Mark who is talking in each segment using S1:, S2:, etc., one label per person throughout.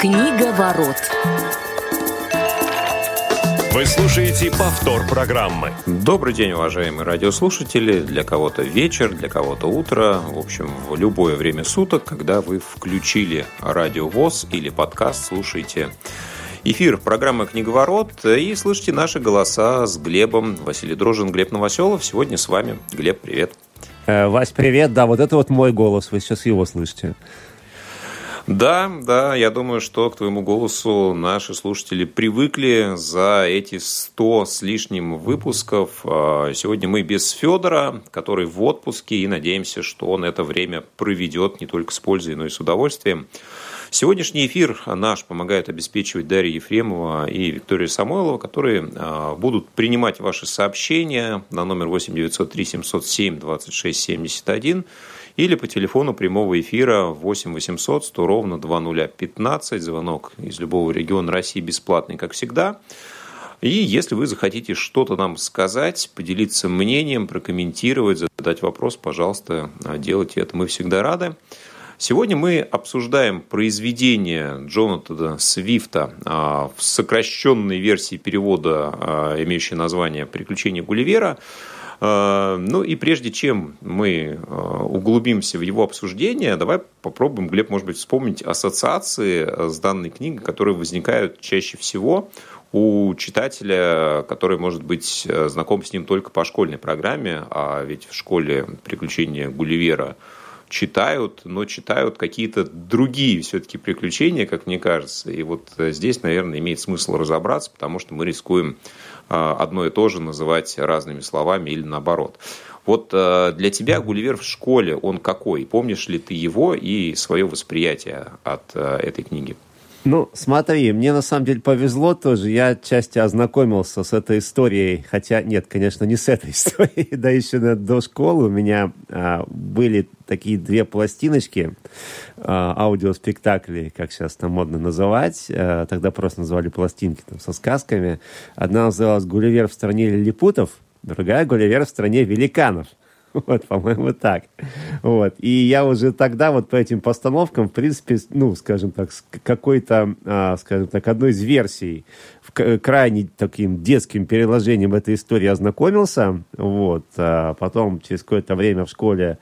S1: Книга ворот.
S2: Вы слушаете повтор программы.
S3: Добрый день, уважаемые радиослушатели. Для кого-то вечер, для кого-то утро. В общем, в любое время суток, когда вы включили радио ВОЗ или подкаст, слушайте эфир программы «Книговорот» и слышите наши голоса с Глебом. Василий Дрожин, Глеб Новоселов. Сегодня с вами. Глеб, привет.
S4: Э, Вась, привет. Да, вот это вот мой голос. Вы сейчас его слышите.
S3: Да, да, я думаю, что к твоему голосу наши слушатели привыкли за эти 100 с лишним выпусков. А, сегодня мы без Федора, который в отпуске, и надеемся, что он это время проведет не только с пользой, но и с удовольствием. Сегодняшний эфир наш помогает обеспечивать Дарья Ефремова и Виктория Самойлова, которые а, будут принимать ваши сообщения на номер 8 903 707 26 71 или по телефону прямого эфира 8 800 100 ровно 2015. Звонок из любого региона России бесплатный, как всегда. И если вы захотите что-то нам сказать, поделиться мнением, прокомментировать, задать вопрос, пожалуйста, делайте это. Мы всегда рады. Сегодня мы обсуждаем произведение Джонатана Свифта а, в сокращенной версии перевода, а, имеющей название «Приключения Гулливера». А, ну и прежде чем мы а, углубимся в его обсуждение, давай попробуем, Глеб, может быть, вспомнить ассоциации а, с данной книгой, которые возникают чаще всего у читателя, который, может быть, знаком с ним только по школьной программе, а ведь в школе «Приключения Гулливера» читают, но читают какие-то другие все-таки приключения, как мне кажется. И вот здесь, наверное, имеет смысл разобраться, потому что мы рискуем а, одно и то же называть разными словами или наоборот. Вот а, для тебя Гулливер в школе, он какой? Помнишь ли ты его и свое восприятие от а, этой книги?
S4: Ну, смотри, мне на самом деле повезло тоже. Я отчасти ознакомился с этой историей. Хотя, нет, конечно, не с этой историей. да еще до школы у меня а, были такие две пластиночки, а, аудиоспектакли, как сейчас там модно называть. А, тогда просто называли пластинки там, со сказками. Одна называлась «Гулливер в стране лилипутов», другая «Гулливер в стране великанов». Вот, по-моему, так. Вот. И я уже тогда вот по этим постановкам, в принципе, ну, скажем так, с какой-то, а, скажем так, одной из версий, крайне таким детским переложением этой истории ознакомился. Вот. А потом, через какое-то время в школе,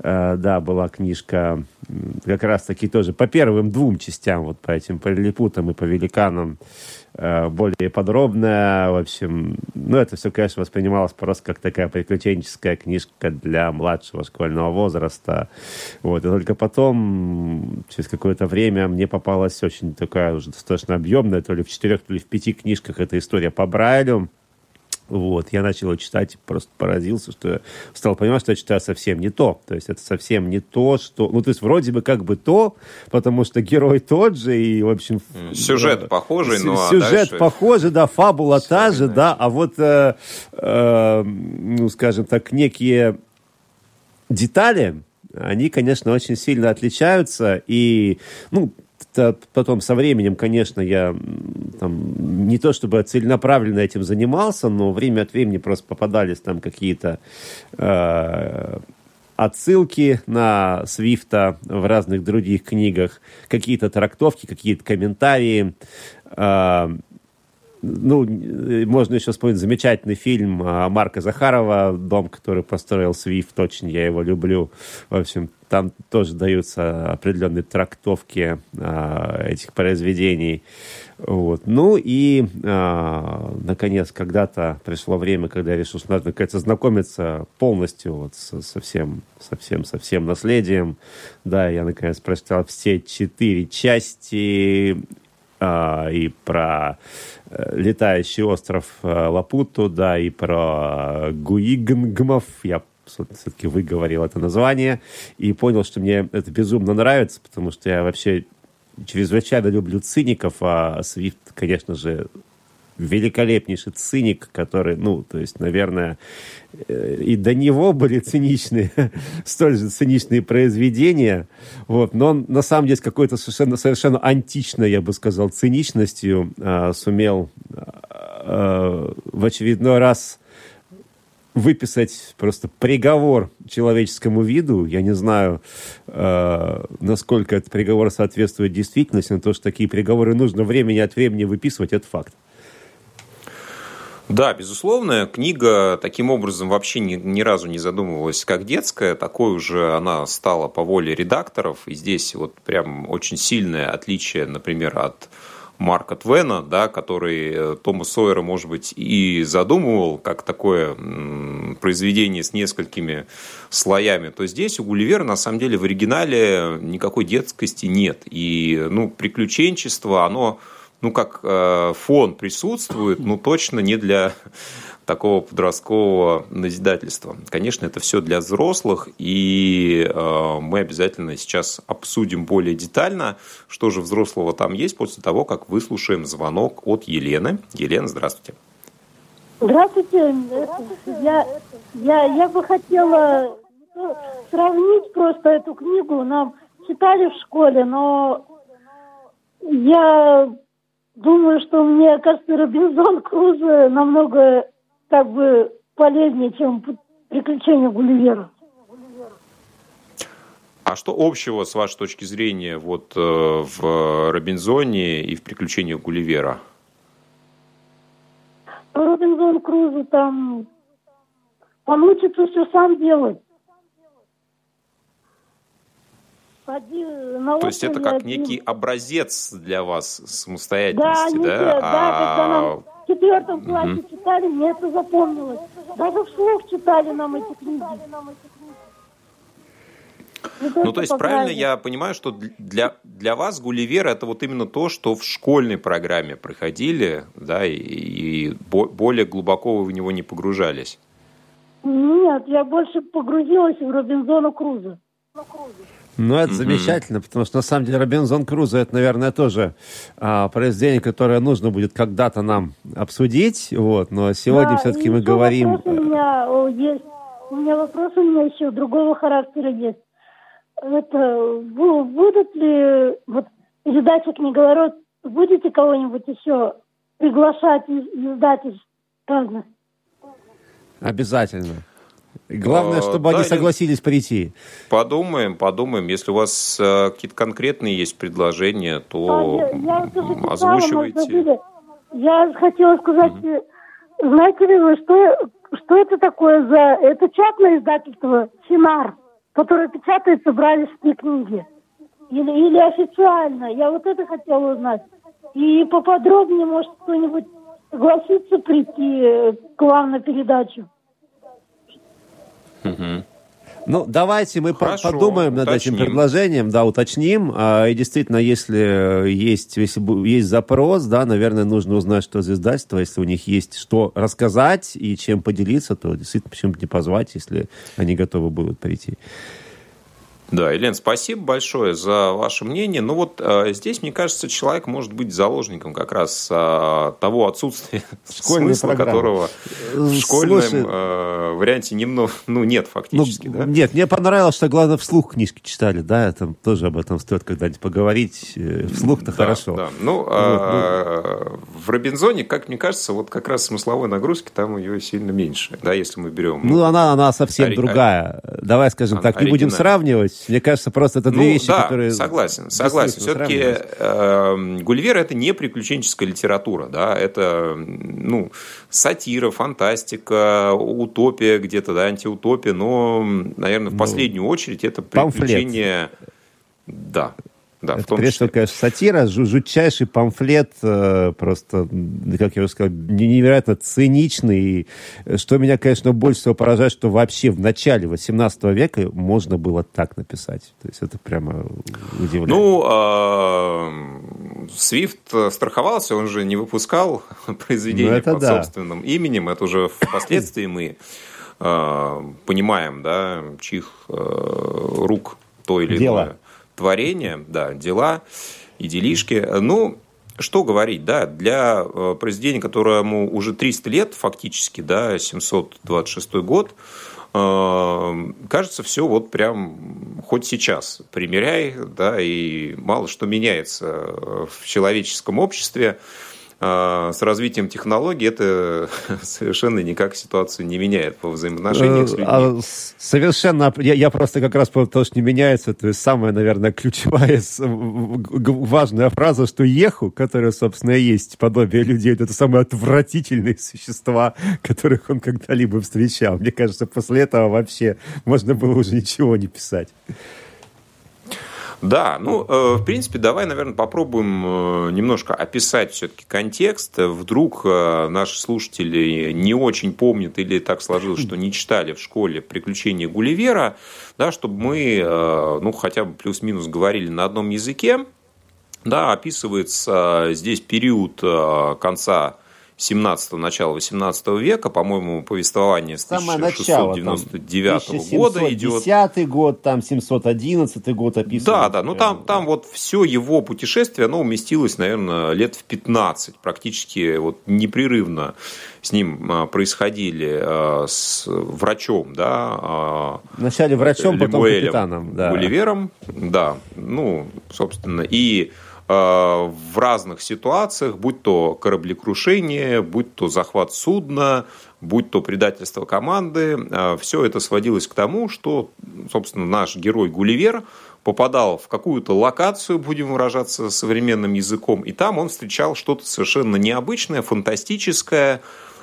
S4: а, да, была книжка как раз-таки тоже по первым двум частям, вот по этим, по лилипутам и по великанам, Э, более подробная. В общем, ну, это все, конечно, воспринималось просто как такая приключенческая книжка для младшего школьного возраста. Вот. И только потом, через какое-то время, мне попалась очень такая уже достаточно объемная, то ли в четырех, то ли в пяти книжках эта история по Брайлю. Вот, я начал его читать, просто поразился, что я стал понимать, что я читаю совсем не то. То есть это совсем не то, что... Ну, то есть вроде бы как бы то, потому что герой тот же, и, в общем...
S3: Сюжет да, похожий, но...
S4: Сюжет дальше... похожий, да, фабула та же, да, а вот, э, э, ну, скажем так, некие детали, они, конечно, очень сильно отличаются, и, ну, потом со временем, конечно, я там, не то чтобы целенаправленно этим занимался, но время от времени просто попадались там какие-то э, отсылки на Свифта в разных других книгах, какие-то трактовки, какие-то комментарии. Э, ну, можно еще вспомнить замечательный фильм а, Марка Захарова «Дом, который построил Свифт». Очень я его люблю. В общем, там тоже даются определенные трактовки а, этих произведений. Вот. Ну и, а, наконец, когда-то пришло время, когда я решил, что надо, наконец, знакомиться полностью вот со, со, всем, со, всем, со всем наследием. Да, я, наконец, прочитал все четыре части и про э, летающий остров э, Лапуту, да, и про Гуигнгмов. Я все-таки выговорил это название и понял, что мне это безумно нравится, потому что я вообще чрезвычайно люблю циников, а Свифт, конечно же, великолепнейший циник, который, ну, то есть, наверное, э, и до него были циничные, столь же циничные произведения, вот, но он, на самом деле, какой-то совершенно, совершенно античной, я бы сказал, циничностью а, сумел а, в очередной раз выписать просто приговор человеческому виду. Я не знаю, э, насколько этот приговор соответствует действительности, но то, что такие приговоры нужно времени от времени выписывать, это факт.
S3: Да, безусловно, книга таким образом вообще ни, ни разу не задумывалась как детская, такой уже она стала по воле редакторов, и здесь вот прям очень сильное отличие, например, от Марка Твена, да, который э, Тома Сойера, может быть, и задумывал как такое произведение с несколькими слоями, то здесь у Гулливера, на самом деле, в оригинале никакой детскости нет. И, ну, приключенчество, оно ну, как э, фон присутствует, но точно не для такого подросткового назидательства. Конечно, это все для взрослых, и э, мы обязательно сейчас обсудим более детально, что же взрослого там есть, после того, как выслушаем звонок от Елены. Елена, здравствуйте.
S1: Здравствуйте. Я, я, я бы хотела сравнить просто эту книгу. Нам читали в школе, но я Думаю, что мне кажется, Робинзон Крузо намного как бы полезнее, чем приключения Гулливера.
S3: А что общего, с вашей точки зрения, вот э, в Робинзоне и в приключениях Гулливера?
S1: Робинзон Крузо там он учится все сам делать.
S3: То есть это как один. некий образец для вас самостоятельности, да? Да, нет,
S1: а... да когда нам в четвертом классе угу. читали, мне это запомнилось. Даже вслух читали нам эти книги.
S3: Ну, то есть, правильно я понимаю, что для, для вас Гулливер это вот именно то, что в школьной программе проходили, да, и, и более глубоко вы в него не погружались?
S1: Нет, я больше погрузилась в Робинзона Круза.
S4: Ну, это mm-hmm. замечательно, потому что на самом деле Робинзон Крузо это, наверное, тоже а, произведение, которое нужно будет когда-то нам обсудить. Вот, но сегодня да, все-таки мы говорим.
S1: У меня есть. У меня вопрос у меня еще другого характера есть. Это будут ли вот передача книговорот, будете кого-нибудь еще приглашать из издательств разных?
S4: Обязательно. Главное, чтобы да, они согласились прийти.
S3: Подумаем, подумаем. Если у вас э, какие-то конкретные есть предложения, то а, я, я озвучивайте.
S1: Я хотела сказать, угу. знаете ли вы, что, что это такое за... Это частное издательство «Синар», которое печатается бралевские книги. Или, или официально. Я вот это хотела узнать. И поподробнее, может, кто-нибудь согласится прийти э, к вам на передачу.
S4: Угу. Ну, давайте мы Хорошо, подумаем над уточним. этим предложением, да, уточним. А, и действительно, если есть, если есть запрос, да, наверное, нужно узнать, что за издательство, если у них есть что рассказать и чем поделиться, то действительно почему бы не позвать, если они готовы будут прийти.
S3: Да, Елена, спасибо большое за ваше мнение. Ну вот э, здесь, мне кажется, человек может быть заложником как раз э, того отсутствия Школьной смысла, программы. которого в школьном Слушай, э, варианте немного, ну нет фактически. Ну, да?
S4: Нет, мне понравилось, что главное вслух книжки читали, да, там тоже об этом стоит когда-нибудь поговорить. Э, вслух-то да, хорошо. Да.
S3: Ну, э, ну, в Робинзоне, как мне кажется, вот как раз смысловой нагрузки там ее сильно меньше, да, если мы берем.
S4: Ну, она, она совсем ори- другая. Давай скажем так, не будем сравнивать есть, мне кажется, просто это две ну, вещи,
S3: да,
S4: которые...
S3: согласен, согласен. Все-таки э, Гульвер – это не приключенческая литература, да, это, ну, сатира, фантастика, утопия где-то, да, антиутопия, но, наверное, в ну, последнюю очередь это приключение... Памфлет. Да, да,
S4: это, в том прежде всего, конечно, сатира, жутчайший памфлет, э, просто, как я уже сказал, невероятно циничный. И э, что меня, конечно, больше всего поражает, что вообще в начале 18 века можно было так написать. То есть это прямо удивляет.
S3: Ну, а, Свифт страховался, он же не выпускал произведения ну, под да. собственным именем. Это уже впоследствии мы э, понимаем, да, чьих рук то или иное творения, да, дела и делишки. Ну, что говорить, да, для э, произведения, которому уже 300 лет фактически, да, 726 год, э, кажется, все вот прям хоть сейчас примеряй, да, и мало что меняется в человеческом обществе. А, с развитием технологий это совершенно никак ситуацию не меняет по взаимоотношениям с людьми. А,
S4: совершенно. Я, я просто как раз то, что не меняется, то есть самая, наверное, ключевая, важная фраза, что еху, которая, собственно, и есть подобие людей, это самые отвратительные существа, которых он когда-либо встречал. Мне кажется, после этого вообще можно было уже ничего не писать.
S3: Да, ну, э, в принципе, давай, наверное, попробуем э, немножко описать все-таки контекст. Вдруг э, наши слушатели не очень помнят или так сложилось, что не читали в школе «Приключения Гулливера», да, чтобы мы, ну, хотя бы плюс-минус говорили на одном языке. Да, описывается здесь период конца 17 начала 18 века, по-моему, повествование с 1699 начало, года идет.
S4: 10 год, там 711 год описан.
S3: Да, да, ну там, там вот все его путешествие, оно уместилось, наверное, лет в 15, практически вот непрерывно с ним а, происходили а, с врачом, да.
S4: А, Вначале врачом, потом капитаном.
S3: Да. Гулливером, да, ну, собственно, и Э, в разных ситуациях, будь то кораблекрушение, будь то захват судна, будь то предательство команды, э, все это сводилось к тому, что, собственно, наш герой Гулливер попадал в какую-то локацию, будем выражаться современным языком, и там он встречал что-то совершенно необычное, фантастическое,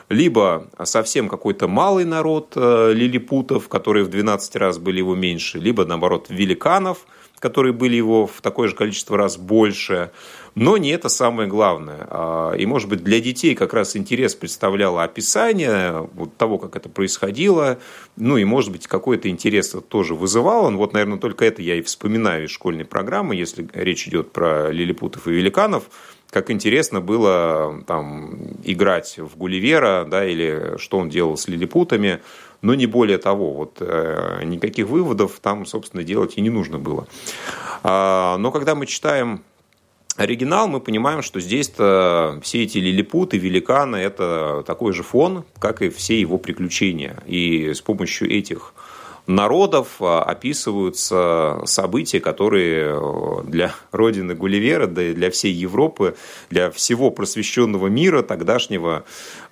S3: либо совсем какой-то малый народ э, лилипутов, которые в 12 раз были его меньше, либо, наоборот, великанов – которые были его в такое же количество раз больше. Но не это самое главное. А, и, может быть, для детей как раз интерес представляло описание вот того, как это происходило. Ну, и, может быть, какой-то интерес тоже вызывал. Вот, наверное, только это я и вспоминаю из школьной программы, если речь идет про лилипутов и великанов как интересно было там играть в Гулливера, да, или что он делал с лилипутами но не более того. Вот э, никаких выводов там, собственно, делать и не нужно было. А, но когда мы читаем оригинал, мы понимаем, что здесь-то все эти лилипуты, великаны – это такой же фон, как и все его приключения. И с помощью этих народов а, описываются события, которые э, для родины Гулливера, да и для всей Европы, для всего просвещенного мира тогдашнего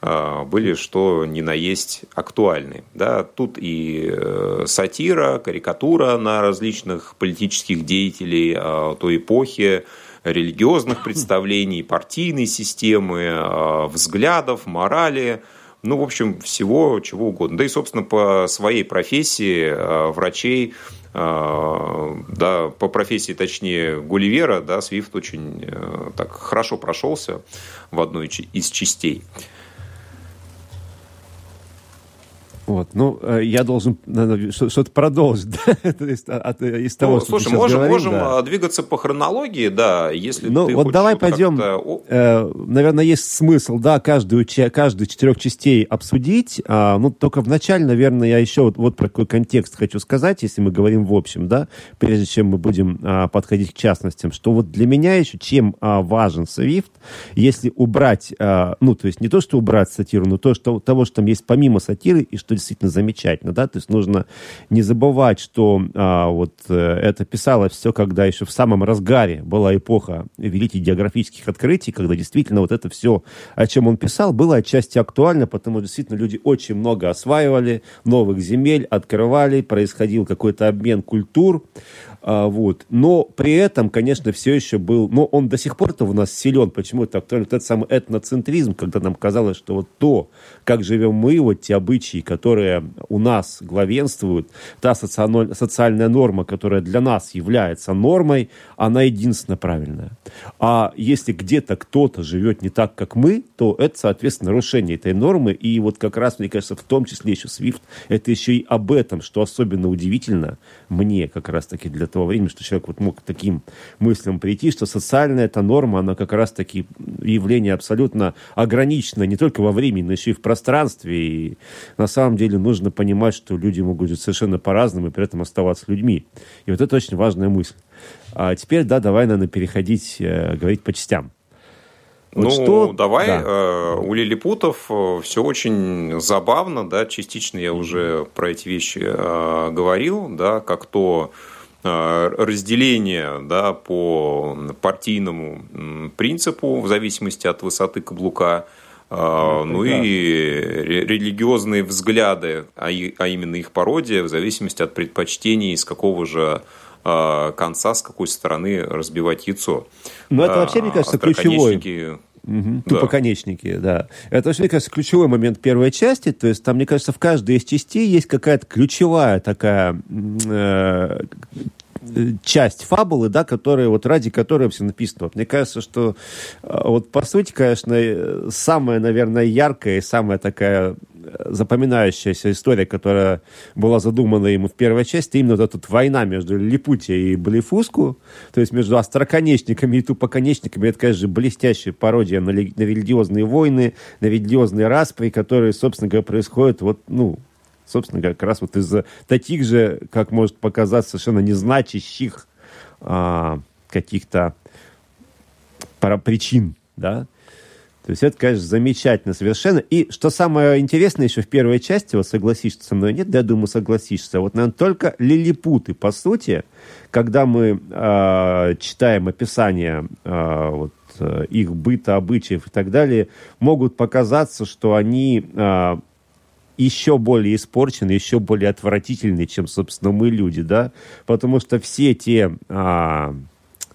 S3: а, были что ни на есть актуальны. Да, тут и э, сатира, карикатура на различных политических деятелей а, той эпохи, религиозных представлений, партийной системы, взглядов, морали – ну, в общем, всего чего угодно. Да и, собственно, по своей профессии э, врачей, э, да, по профессии, точнее, Гулливера, да, Свифт очень э, так хорошо прошелся в одной из частей.
S4: Вот, ну, э, я должен что-то продолжить да? из, от, из того, ну, что
S3: Слушай, можем, говорил, можем да. двигаться по хронологии, да, если
S4: ну,
S3: ты
S4: вот давай пойдем, э, наверное, есть смысл, да, каждую, каждую четырех частей обсудить, а, ну, только вначале, наверное, я еще вот, вот про какой контекст хочу сказать, если мы говорим в общем, да, прежде чем мы будем а, подходить к частностям, что вот для меня еще чем а, важен Swift, если убрать, а, ну, то есть не то, что убрать сатиру, но то, что, того, что там есть помимо сатиры, и что что действительно замечательно, да, то есть нужно не забывать, что а, вот э, это писалось все, когда еще в самом разгаре была эпоха великих географических открытий, когда действительно вот это все, о чем он писал, было отчасти актуально, потому что действительно люди очень много осваивали, новых земель открывали, происходил какой-то обмен культур, а, вот. Но при этом, конечно, все еще был... Но он до сих пор-то у нас силен. Почему это актуально? Вот этот самый этноцентризм, когда нам казалось, что вот то, как живем мы, вот те обычаи, которые у нас главенствуют, та социальная норма, которая для нас является нормой, она единственно правильная. А если где-то кто-то живет не так, как мы, то это, соответственно, нарушение этой нормы. И вот как раз, мне кажется, в том числе еще SWIFT, это еще и об этом, что особенно удивительно мне как раз-таки для того времени, что человек вот мог к таким мыслям прийти, что социальная эта норма, она как раз-таки явление абсолютно ограниченное не только во времени, но еще и в пространстве. И на самом деле нужно понимать, что люди могут жить совершенно по-разному и при этом оставаться людьми. И вот это очень важная мысль. А теперь, да, давай, наверное, переходить, э, говорить по частям.
S3: Вот ну, что... давай. Да. Э, у лилипутов э, все очень забавно, да, частично я уже про эти вещи э, говорил, да, как то разделение да, по партийному принципу в зависимости от высоты каблука, ну, ну и религиозные взгляды, а, а именно их пародия, в зависимости от предпочтений, из какого же конца, с какой стороны разбивать яйцо.
S4: Ну, это вообще, мне кажется, ключевой Угу, да. Тупоконечники, да. Это, мне кажется, ключевой момент первой части. То есть там, мне кажется, в каждой из частей есть какая-то ключевая такая э, часть фабулы, да, которая, вот ради которой все написано. Вот мне кажется, что э, вот по сути, конечно, самая, наверное, яркая и самая такая запоминающаяся история, которая была задумана ему в первой части, именно вот эта война между Липутией и Блефуску, то есть между остроконечниками и тупоконечниками, это, конечно, блестящая пародия на, на религиозные войны, на религиозные распри, которые, собственно говоря, происходят вот, ну, собственно как раз вот из-за таких же, как может показаться, совершенно незначащих а, каких-то причин, да, то есть это, конечно, замечательно совершенно. И что самое интересное еще в первой части, вот согласишься со мной, нет, да, я думаю, согласишься. Вот, наверное, только лилипуты, по сути, когда мы э, читаем описание э, вот, их быта, обычаев и так далее, могут показаться, что они э, еще более испорчены, еще более отвратительны, чем, собственно, мы люди, да, потому что все те... Э,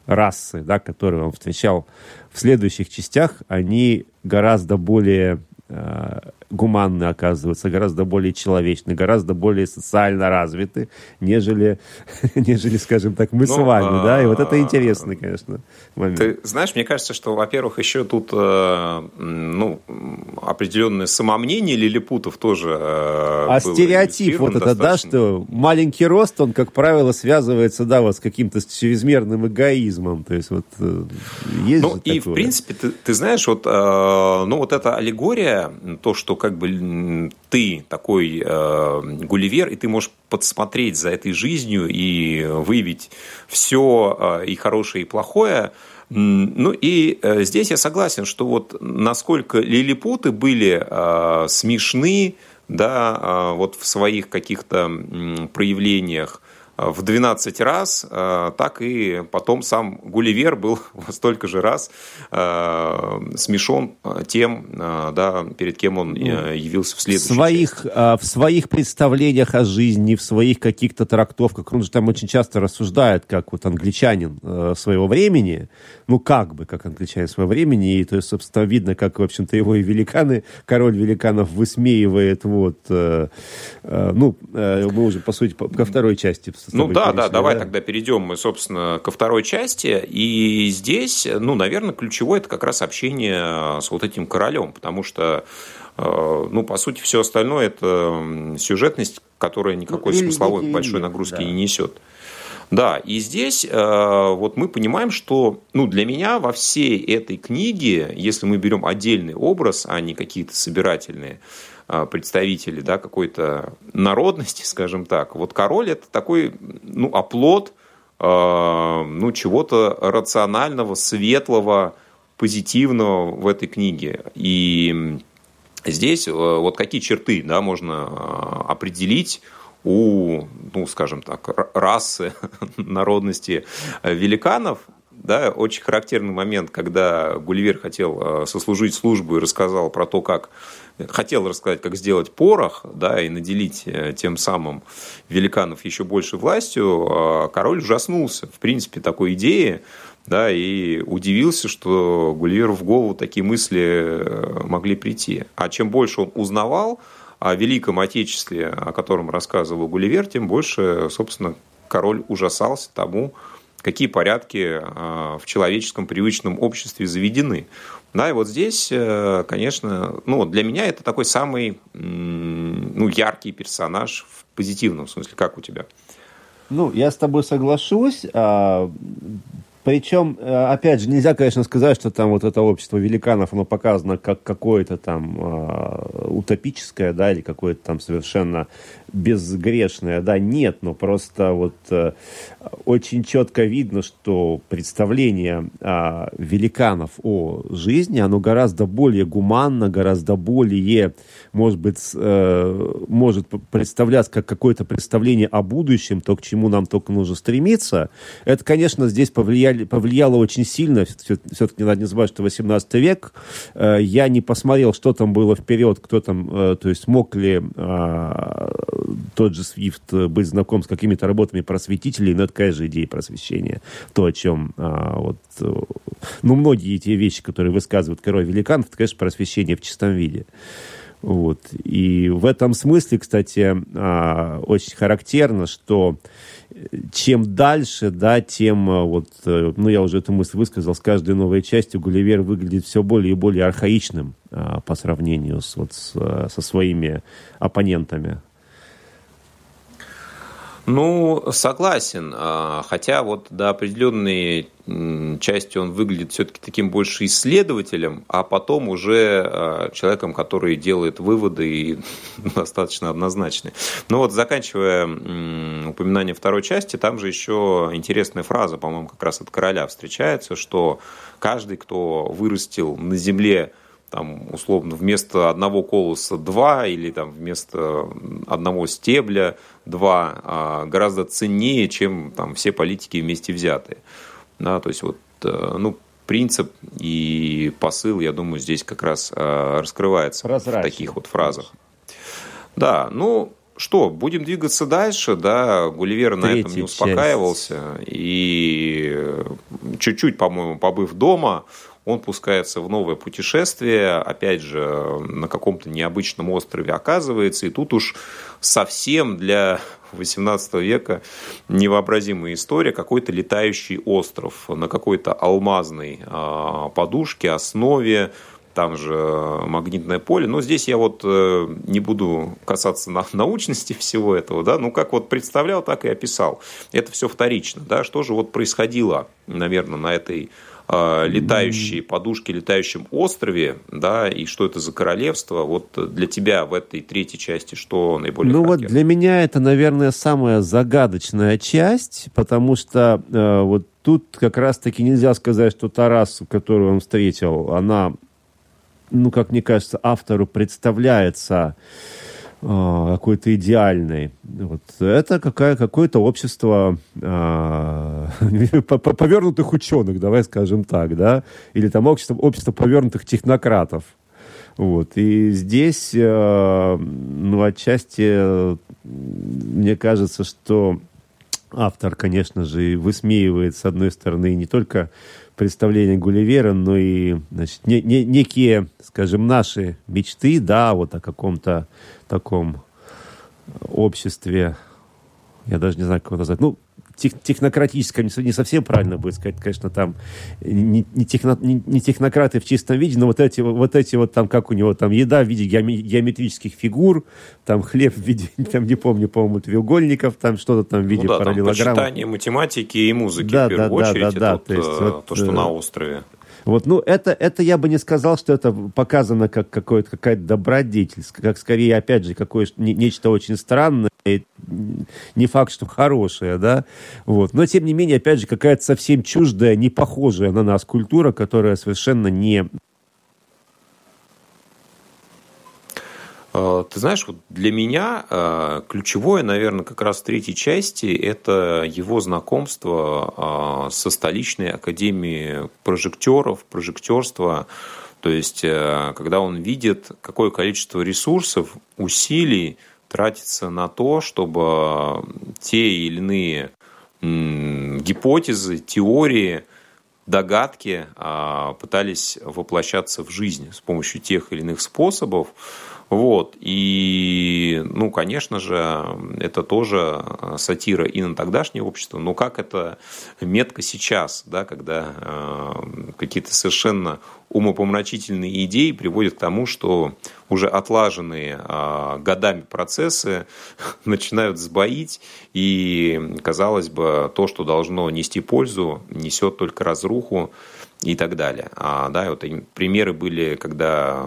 S4: расы, да, которые он встречал в следующих частях, они гораздо более э, гуманны оказываются, гораздо более человечны, гораздо более социально развиты, нежели, нежели скажем так, мы ну, с вами, а, да, и вот это интересно, конечно,
S3: момент. Ты знаешь, мне кажется, что, во-первых, еще тут, э, ну, определенное самомнение лилипутов тоже э,
S4: А стереотип вот это, да, что маленький рост, он, как правило, связывается, да, вот с каким-то чрезмерным эгоизмом, то есть вот э, есть
S3: Ну, и, такое. в принципе, ты, ты знаешь, вот, ну, вот эта аллегория, то, что как бы ты такой э, гулливер, и ты можешь подсмотреть за этой жизнью и выявить все э, и хорошее, и плохое. Ну и э, здесь я согласен, что вот насколько лилипуты были э, смешны, да, э, вот в своих каких-то проявлениях, в 12 раз, э, так и потом сам Гулливер был во столько же раз э, смешон э, тем, да, перед кем он ну, явился в следующем.
S4: Своих, в своих представлениях о жизни, в своих каких-то трактовках, он же там очень часто рассуждает, как вот англичанин своего времени, ну, как бы, как англичанин своего времени, и то есть, собственно, видно, как, в общем-то, его и великаны, король великанов высмеивает, вот, ну, мы уже, по сути, ко второй части
S3: ну да, да, давай да? тогда перейдем мы, собственно, ко второй части. И здесь, ну, наверное, ключевое это как раз общение с вот этим королем, потому что э, ну, по сути, все остальное это сюжетность, которая никакой ну, смысловой большой нагрузки да. не несет. Да, и здесь э, вот мы понимаем, что ну, для меня во всей этой книге, если мы берем отдельный образ, а не какие-то собирательные, представители да, какой-то народности, скажем так. Вот король это такой ну, оплот а, ну, чего-то рационального, светлого, позитивного в этой книге. И здесь э, вот какие черты да, можно а, определить у, ну, скажем так, расы, народности великанов, да, очень характерный момент, когда Гулливер хотел сослужить службу и рассказал про то, как хотел рассказать, как сделать порох, да, и наделить э, тем самым великанов еще больше властью, а король ужаснулся, в принципе, такой идеи, да, и удивился, что Гулливеру в голову такие мысли э, могли прийти. А чем больше он узнавал о Великом Отечестве, о котором рассказывал Гулливер, тем больше, собственно, король ужасался тому, какие порядки э, в человеческом привычном обществе заведены. Да, и вот здесь, э, конечно, ну, для меня это такой самый ну, яркий персонаж в позитивном смысле. Как у тебя?
S4: Ну, я с тобой соглашусь. А, Причем, э, опять же, нельзя, конечно, сказать, что там вот это общество великанов, оно показано как какое-то там э, утопическое, да, или какое-то там совершенно безгрешное, да, нет, но просто вот очень четко видно, что представление э, великанов о жизни, оно гораздо более гуманно, гораздо более, может быть, э, может представляться как какое-то представление о будущем, то, к чему нам только нужно стремиться. Это, конечно, здесь повлияли, повлияло очень сильно, все-таки надо не забывать, что 18 век, э, я не посмотрел, что там было вперед, кто там, э, то есть мог ли э, тот же Свифт быть знаком с какими-то работами просветителей, но это такая же идея просвещения. То, о чем а, вот, э, ну, многие эти вещи, которые высказывают король великанов, это, конечно, просвещение в чистом виде. Вот. И в этом смысле, кстати, а, очень характерно, что э, чем дальше, да, тем вот, ну, я уже эту мысль высказал, с каждой новой частью Гулливер выглядит все более и более архаичным а, по сравнению с, вот, с, со своими оппонентами.
S3: Ну, согласен. А, хотя вот до определенной части он выглядит все-таки таким больше исследователем, а потом уже а, человеком, который делает выводы и достаточно однозначные. Но вот заканчивая упоминание второй части, там же еще интересная фраза, по-моему, как раз от короля встречается, что каждый, кто вырастил на земле там, условно, вместо одного колоса два или там вместо одного стебля два а, гораздо ценнее, чем там все политики вместе взятые. Да, то есть вот, э, ну, принцип и посыл, я думаю, здесь как раз а, раскрывается Прозрачно. в таких вот фразах. Да, ну, что, будем двигаться дальше, да, Гулливер на этом не успокаивался, часть. и чуть-чуть, по-моему, побыв дома, он пускается в новое путешествие, опять же, на каком-то необычном острове оказывается, и тут уж совсем для 18 века невообразимая история, какой-то летающий остров на какой-то алмазной а, подушке, основе, там же магнитное поле. Но здесь я вот э, не буду касаться на научности всего этого, да, ну как вот представлял, так и описал. Это все вторично, да, что же вот происходило, наверное, на этой летающие подушки, летающем острове, да, и что это за королевство. Вот для тебя в этой третьей части что наиболее
S4: Ну вот для меня это, наверное, самая загадочная часть, потому что э, вот тут как раз-таки нельзя сказать, что та раса, которую он встретил, она, ну, как мне кажется, автору представляется какой-то идеальной. Вот. Это какая, какое-то общество а, повернутых ученых, давай скажем так, да, или там общество, общество повернутых технократов. Вот. И здесь, э, ну, отчасти, мне кажется, что автор, конечно же, высмеивает, с одной стороны, не только представления Гулливера, но и значит, не, не, некие, скажем, наши мечты, да, вот о каком-то таком обществе, я даже не знаю, как его назвать, ну, тех, технократическом, не совсем правильно будет сказать, конечно, там не, не, техно, не, не технократы в чистом виде, но вот эти, вот эти вот там, как у него там еда в виде геометрических фигур, там хлеб в виде, там не помню, по-моему, треугольников, там что-то там в виде ну, да, параллелограмма.
S3: Там почитание математики и музыки да, в первую да, очередь, да, да, да. то, есть, вот, то, что э, на острове.
S4: Вот, ну, это, это я бы не сказал, что это показано как какое-то, какая-то добродетель, как скорее, опять же, какое-то нечто очень странное, не факт, что хорошее, да, вот. Но, тем не менее, опять же, какая-то совсем чуждая, не похожая на нас культура, которая совершенно не
S3: Э, ты знаешь, вот для меня э, ключевое, наверное, как раз в третьей части – это его знакомство э, со столичной академией прожектеров, прожектерства. То есть, когда он видит, какое количество ресурсов, усилий тратится на то, чтобы те или иные гипотезы, теории, догадки пытались воплощаться в жизнь с помощью тех или иных способов, Вот. И, ну, конечно же, это тоже сатира и на тогдашнее общество, но как это метко сейчас, да, когда э, какие-то совершенно умопомрачительные идеи приводят к тому, что уже отлаженные э, годами процессы начинают сбоить, и, казалось бы, то, что должно нести пользу, несет только разруху, и так далее. А, да, вот примеры были, когда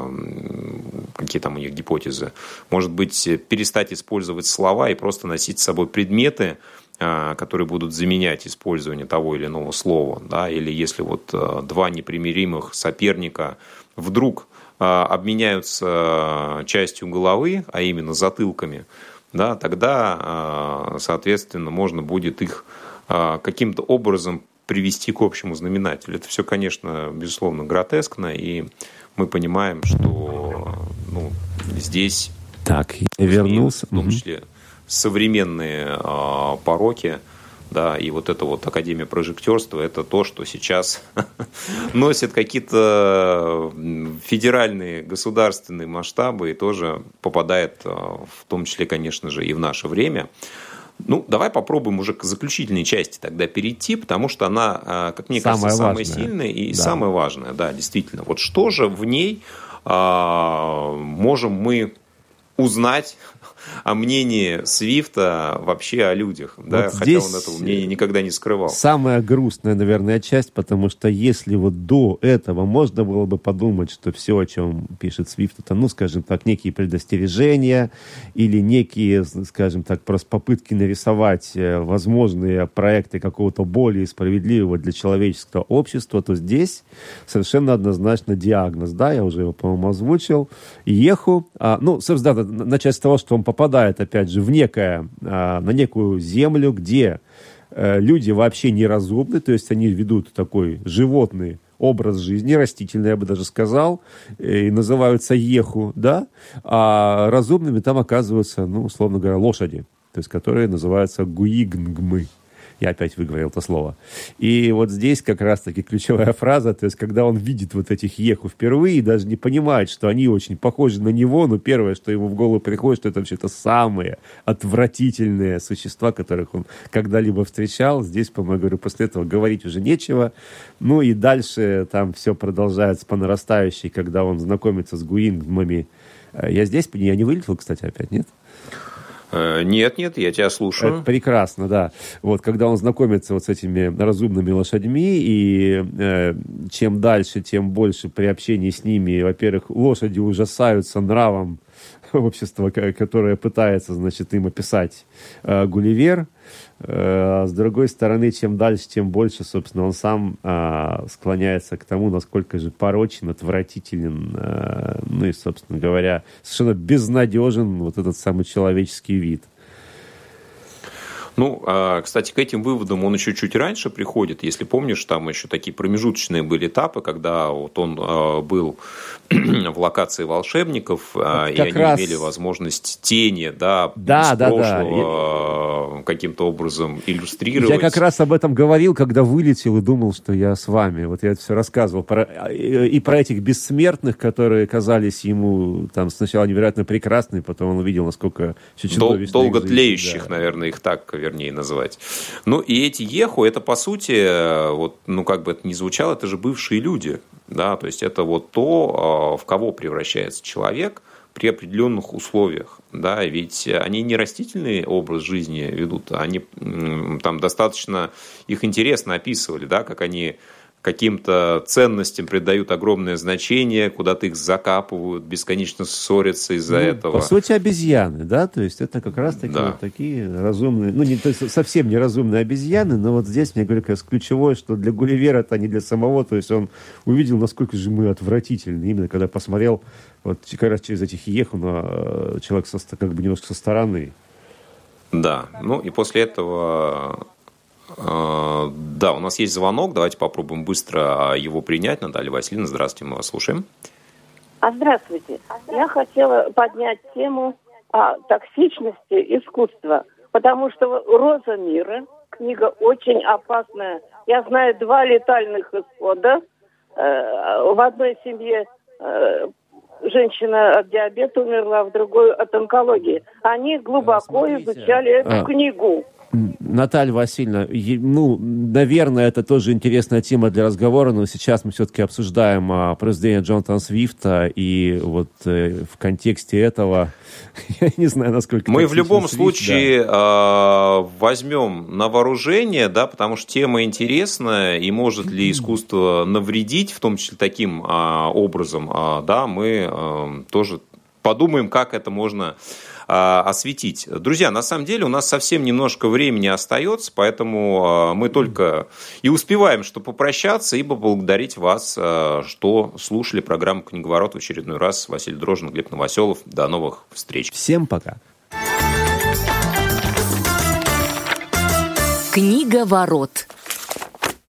S3: какие там у них гипотезы. Может быть, перестать использовать слова и просто носить с собой предметы, а, которые будут заменять использование того или иного слова. Да? Или если вот а, два непримиримых соперника вдруг а, обменяются частью головы, а именно затылками, да, тогда, соответственно, можно будет их каким-то образом привести к общему знаменателю. Это все, конечно, безусловно, гротескно, и мы понимаем, что ну, здесь...
S4: Так, я вернулся.
S3: В том числе современные э, пороки, да, и вот эта вот Академия прожектерства, это то, что сейчас носит какие-то федеральные государственные масштабы и тоже попадает, в том числе, конечно же, и в наше время. Ну, давай попробуем уже к заключительной части тогда перейти, потому что она, а, как мне кажется, самая сильная и да. самая важная. Да, действительно. Вот что же в ней а, можем мы узнать о мнении Свифта вообще о людях, вот да, хотя он этого мнения никогда не скрывал.
S4: Самая грустная, наверное, часть, потому что если вот до этого можно было бы подумать, что все, о чем пишет Свифт, это, ну, скажем так, некие предостережения или некие, скажем так, просто попытки нарисовать э, возможные проекты какого-то более справедливого для человеческого общества, то здесь совершенно однозначно диагноз, да, я уже его, по-моему, озвучил. Еху, а, ну, собственно, да, начать с того, что он попадает, опять же, в некое, а, на некую землю, где э, люди вообще неразумны, то есть они ведут такой животный образ жизни, растительный, я бы даже сказал, и называются еху, да, а разумными там оказываются, ну, условно говоря, лошади, то есть которые называются гуигнгмы. Я опять выговорил это слово. И вот здесь как раз-таки ключевая фраза, то есть когда он видит вот этих еху впервые и даже не понимает, что они очень похожи на него, но первое, что ему в голову приходит, что это вообще-то самые отвратительные существа, которых он когда-либо встречал. Здесь, по-моему, говорю, после этого говорить уже нечего. Ну и дальше там все продолжается по нарастающей, когда он знакомится с гуингмами. Э, я здесь, я не вылетел, кстати, опять, нет?
S3: Э, нет, нет, я тебя слушаю.
S4: Это прекрасно, да. Вот, когда он знакомится вот с этими разумными лошадьми, и э, чем дальше, тем больше при общении с ними, во-первых, лошади ужасаются нравом общества, которое пытается, значит, им описать э, Гулливер, Э, с другой стороны, чем дальше, тем больше, собственно, он сам а, склоняется к тому, насколько же порочен, отвратителен, а, ну и, собственно говоря, совершенно безнадежен вот этот самый человеческий вид.
S3: Ну, а, кстати, к этим выводам он еще чуть раньше приходит. Если помнишь, там еще такие промежуточные были этапы, когда вот он а, был в локации волшебников, а, вот и они раз... имели возможность тени, да,
S4: да, да, прошлого
S3: да. каким-то образом иллюстрировать.
S4: Я как раз об этом говорил, когда вылетел и думал, что я с вами. Вот я это все рассказывал. Про, и про этих бессмертных, которые казались ему там сначала невероятно прекрасными, потом он увидел, насколько
S3: все чудовищно. Дол- долго тлеющих, да. наверное, их так вернее называть. Ну и эти еху, это по сути, вот, ну как бы это ни звучало, это же бывшие люди. Да? То есть это вот то, а, в кого превращается человек при определенных условиях. Да? Ведь они не растительный образ жизни ведут, они там достаточно их интересно описывали, да, как они каким-то ценностям придают огромное значение, куда-то их закапывают, бесконечно ссорятся из-за ну, этого.
S4: По сути, обезьяны, да, то есть это как раз таки да. вот такие разумные, ну, не, то есть совсем неразумные обезьяны, но вот здесь, мне говорю, как раз ключевое, что для Гулливера это не для самого, то есть он увидел, насколько же мы отвратительны, именно когда посмотрел вот как раз через этих еху на э, человек со, как бы немножко со стороны.
S3: Да, ну и после этого да, у нас есть звонок. Давайте попробуем быстро его принять. Наталья Васильевна, здравствуйте, мы вас слушаем.
S5: А здравствуйте. Я хотела поднять тему о токсичности искусства, потому что «Роза мира» книга очень опасная. Я знаю два летальных исхода. Э, в одной семье э, женщина от диабета умерла, в другой от онкологии. Они глубоко
S4: Смотрите.
S5: изучали эту
S4: А.
S5: книгу.
S4: Наталья Васильевна, ну, наверное, это тоже интересная тема для разговора, но сейчас мы все-таки обсуждаем а, произведение Джонатана Свифта, и вот э, в контексте этого, я не знаю, насколько...
S3: Мы в любом
S4: Свифт,
S3: случае э, возьмем на вооружение, да, потому что тема интересная, и может ли искусство навредить, в том числе таким а, образом, а, да, мы э, тоже подумаем, как это можно осветить. Друзья, на самом деле у нас совсем немножко времени остается, поэтому а, мы только и успеваем, что попрощаться и поблагодарить вас, а, что слушали программу «Книговорот» в очередной раз. Василий Дрожин, Глеб Новоселов. До новых встреч.
S4: Всем пока.
S6: Книга ворот.